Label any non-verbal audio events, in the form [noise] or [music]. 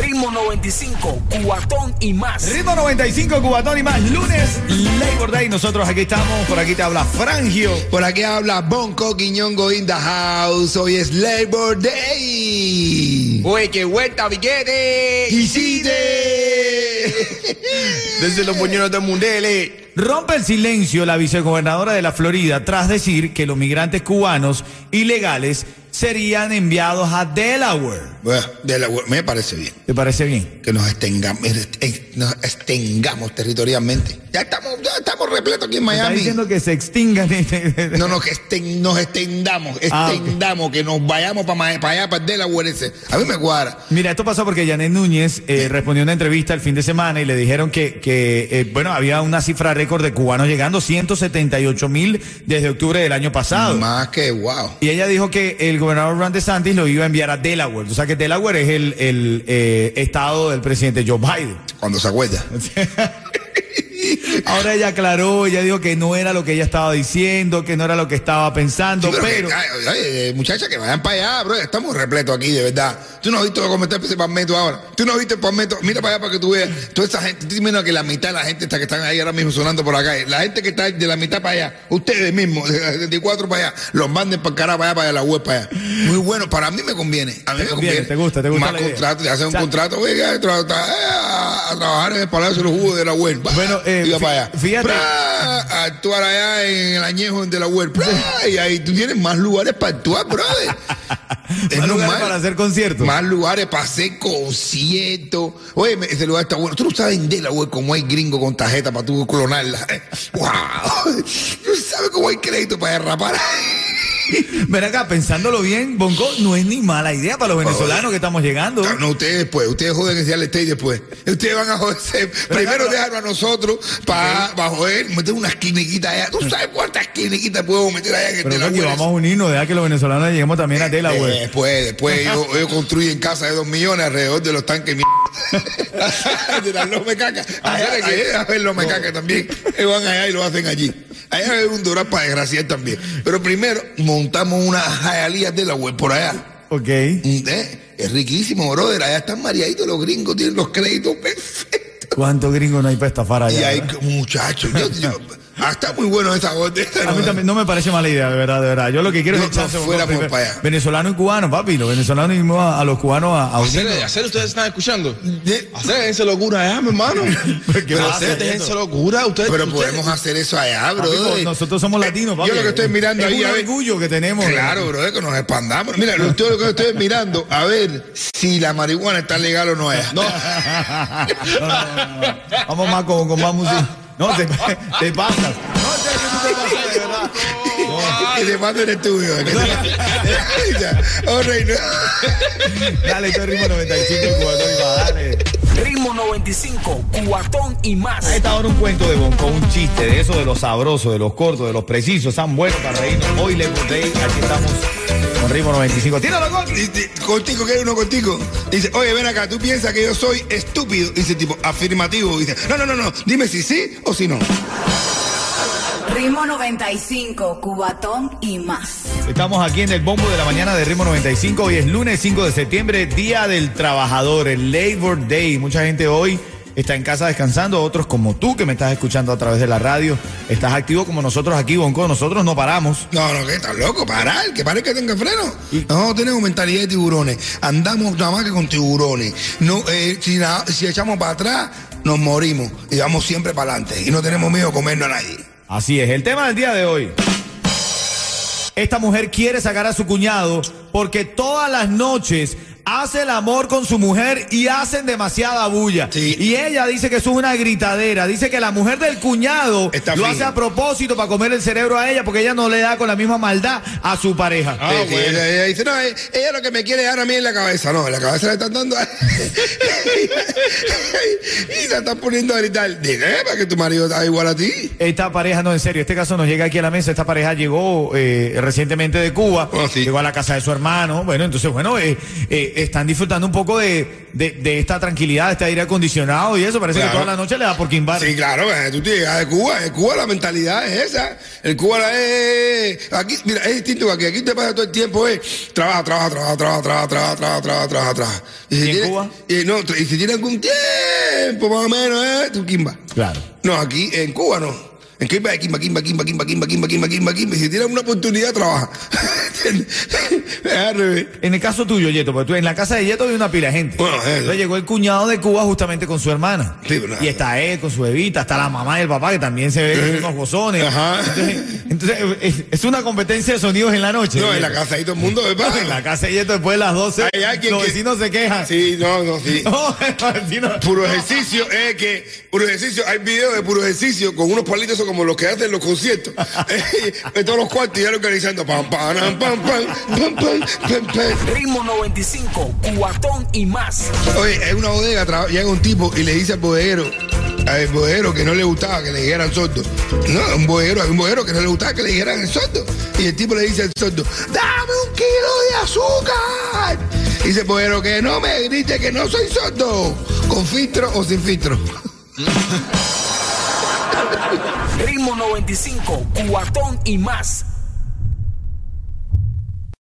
Ritmo 95, cuatón y más. Ritmo 95, Cubatón y más. Lunes, Labor Day. Nosotros aquí estamos. Por aquí te habla Frangio. Por aquí habla Bonco Quiñongo in the house. Hoy es Labor Day. Oye, qué vuelta, Viquete. Y sí [laughs] Desde los puñuelos de Mundele. Rompe el silencio la vicegobernadora de la Florida tras decir que los migrantes cubanos ilegales serían enviados a Delaware. Bueno, de la- me parece bien ¿Te parece bien? que nos extengamos, nos extengamos territorialmente. Ya estamos, ya estamos repletos aquí en Está Miami. diciendo que se extingan. [laughs] No, no, que esten- nos extendamos, Ah, extendamos, que nos vayamos para allá, para Delaware ese. A mí me cuadra. Mira, esto pasó porque Janet Núñez eh, respondió a una entrevista el fin de semana y le dijeron que, que eh, bueno, había una cifra récord de cubanos llegando, 178 mil desde octubre del año pasado. Más que wow. Y ella dijo que el gobernador Ron DeSantis lo iba a enviar a Delaware. O sea que Delaware es el, el, eh, estado del presidente Joe Biden. Cuando se acuerda. [laughs] Ahora ella aclaró, ella dijo que no era lo que ella estaba diciendo, que no era lo que estaba pensando, Sí, pero pero... que, ay, ay, muchachas, que vayan para allá, bro. Estamos repletos aquí, de verdad. Tú no has visto cómo está ese palmeto ahora. Tú no has visto el palmeto. Mira para allá para que tú veas. Toda esa gente. Tú imaginas que la mitad de la gente está que están ahí ahora mismo sonando por acá. La gente que está de la mitad para allá, ustedes mismos, de la 74 para allá, los manden para carajo para allá, para allá, la web para allá. Muy bueno. Para mí me conviene. A mí me conviene, conviene. te gusta, te gusta Más la idea. contrato, te hacen un O sea, contrato, tra- eh, a trabajar en el Palacio de los Jugos de la web. Bueno, eh, Iba fí- para allá. fíjate. Pra, a actuar allá en el añejo de la web. Pra, y ahí tú tienes más lugares para actuar, brother. [laughs] Es Más lugares para hacer conciertos. Más lugares para hacer conciertos. Oye, ese lugar está bueno. Tú no sabes en Delaware cómo hay gringo con tarjeta para tú clonarla. [laughs] ¡Wow! [laughs] Tú sabes cómo hay crédito para derrapar. [laughs] Ven acá, pensándolo bien, Bonco, no es ni mala idea para los venezolanos que estamos llegando. No, ustedes después. Ustedes joden ese al state después. Ustedes van a joderse. Primero déjalo a nosotros para joder, meter unas quiniquitas allá. ¿Tú sabes cuántas quiniquitas podemos meter allá en el Pero que vamos a unirnos, deja que los venezolanos lleguemos también a Delaware. Después, después [laughs] ellos, ellos construyen casas de dos millones alrededor de los tanques mierda. [laughs] de las Lome Caca. Allá que a ver Lome Caca también. Ellos van allá y lo hacen allí. Allá hay un dorar para desgraciar también. Pero primero montamos unas jayalías de la web por allá. Ok. Mm, eh, Es riquísimo, brother. Allá están mareaditos los gringos, tienen los créditos [laughs] perfectos. ¿Cuántos gringos no hay para estafar allá? Y hay verdad? muchachos. Yo, yo- ah, está muy bueno esa gota. A mí también no me parece mala idea, de verdad, de verdad. Yo lo que quiero No, es echarse para allá. Venezolano y cubano, papi. Los venezolanos y a, a los cubanos a, a Hacer, hacer, ustedes están escuchando. Hacer esa locura allá, mi hermano. [laughs] ¿Qué Pero hacer, esa locura. Ustedes, Pero ustedes- podemos hacer eso allá, Papi, brother. nosotros somos latinos, papi. Yo lo que estoy mirando es ahí, un a ver. orgullo que tenemos. Claro, bro, es que nos expandamos. Mira, lo, yo lo que estoy mirando, a ver si la marihuana está legal o no es. No. [laughs] No, no, no, no. Vamos más con, con más música. No, te, te pasas. No, te, tú te pasas, de verdad. Y te mando en el estudio. Ya. Oh, rey, no. Dale, esto es ritmo 95, cubatón y más, dale. Ritmo 95, cuatón y más. A esta hora un cuento de Bonco, un chiste de eso, de los sabrosos, de los cortos, de los precisos, tan buenos para reírnos. Hoy Labor Day, aquí estamos con ritmo 95. ¡Tíralo, Gol! Contigo, que hay uno contigo. Dice, oye, ven acá, tú piensas que yo soy estúpido. Dice tipo, afirmativo. Dice, no, no, no, no. Dime si sí o si no. Ritmo 95, Cubatón y más. Estamos aquí en el bombo de la mañana de Ritmo 95. Hoy es lunes 5 de septiembre, Día del Trabajador, el Labor Day. Mucha gente hoy está en casa descansando, otros como tú que me estás escuchando a través de la radio, estás activo como nosotros aquí, Bonco. Nosotros no paramos. No, no, que estás loco, parar, que pare que tenga freno. Nosotros tenemos mentalidad de tiburones, andamos nada más que con tiburones. No, eh, si, na- si echamos para atrás, nos morimos y vamos siempre para adelante y no tenemos miedo a comernos a nadie. Así es, el tema del día de hoy. Esta mujer quiere sacar a su cuñado porque todas las noches hace el amor con su mujer y hacen demasiada bulla. Sí. Y ella dice que eso es una gritadera. Dice que la mujer del cuñado Está lo hace a propósito para comer el cerebro a ella porque ella no le da con la misma maldad a su pareja. Ah, Sí, bueno. ella, ella dice, no, eh, ella lo que me quiere dar a mí en la cabeza. No, en la cabeza le están dando. a- [laughs] y la están poniendo a gritar. Dile, para que tu marido está igual a ti. Esta pareja, no, en serio, este caso nos llega aquí a la mesa. Esta pareja llegó eh, recientemente de Cuba, Oh, sí. llegó a la casa de su hermano. Bueno, entonces, bueno, eh, eh, están disfrutando un poco de, de, de esta tranquilidad, de este aire acondicionado y eso. Parece Claro. que toda la noche le da por quimbar. Sí, claro, eh, tú te llegas de Cuba. En Cuba la mentalidad es esa. El Cuba la es. Aquí, mira, es distinto que aquí. Aquí te pasa todo el tiempo, es. Trabaja, trabaja, trabaja, trabaja, trabaja, trabaja, trabaja, trabaja, trabaja, trabaja. si ¿Y en tiene- Cuba? Y, no, y si tiene algún tiempo, más o menos, ¿eh? Tu quimba. Claro. No, aquí en Cuba no. En quimba, quimba, quimba, quimba, quimba, quimba, quimba, quimba, quimba. Y si tienes una oportunidad, trabaja. [laughs] [laughs] En el caso tuyo, Yeto, porque tú en la casa de Yeto hay una pila de gente. Bueno, eso. Entonces llegó el cuñado de Cuba justamente con su hermana. Sí, y está él con su bebita, está la mamá y el papá que también se ven unos gozones. Ajá. Entonces, entonces, es, una competencia de sonidos en la noche. No, en la casa ahí todo el mundo, ¿verdad? En la casa de Yeto después de las 12, Hay alguien los que- vecinos se quejan. Sí, no, no, sí. [laughs] No, los vecinos- Puro ejercicio, es que puro ejercicio, hay videos de puro ejercicio con unos palitos como los que hacen en los conciertos. [laughs] Eh, en todos los cuartos y ya organizando pam pam pam pam Ritmo 95, cuatón y más. Oye, en una bodega llega un tipo y le dice al bodeguero, al bodeguero que no le gustaba que le dijeran sordo. No, un bodeguero, hay un bodeguero que no le gustaba que le dijeran el sordo. Y el tipo le dice al sordo, dame un kilo de azúcar. Y dice el bodeguero que no me grite que no soy sordo, con filtro o sin filtro. [laughs] Ritmo 95, cuatón y más.